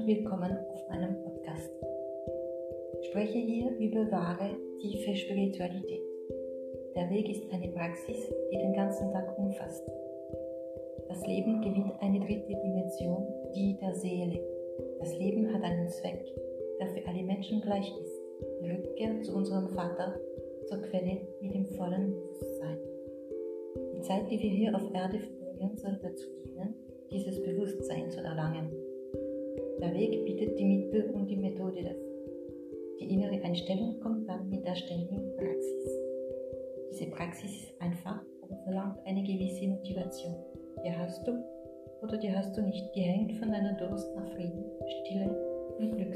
und willkommen auf meinem Podcast. Ich spreche hier über wahre, tiefe Spiritualität. Der Weg ist eine Praxis, die den ganzen Tag umfasst. Das Leben gewinnt eine dritte Dimension, die der Seele. Das Leben hat einen Zweck, der für alle Menschen gleich ist. Die Rückkehr zu unserem Vater, zur Quelle mit dem vollen Bewusstsein. Die Zeit, die wir hier auf Erde verbringen, soll dazu dienen, dieses Bewusstsein zu erlangen. Der Weg bietet die Mittel und die Methode dafür. Die innere Einstellung kommt dann mit der ständigen Praxis. Diese Praxis ist einfach, aber verlangt eine gewisse Motivation. Die hast du oder die hast du nicht, gehängt von deiner Durst nach Frieden, Stille und Glückseligkeit.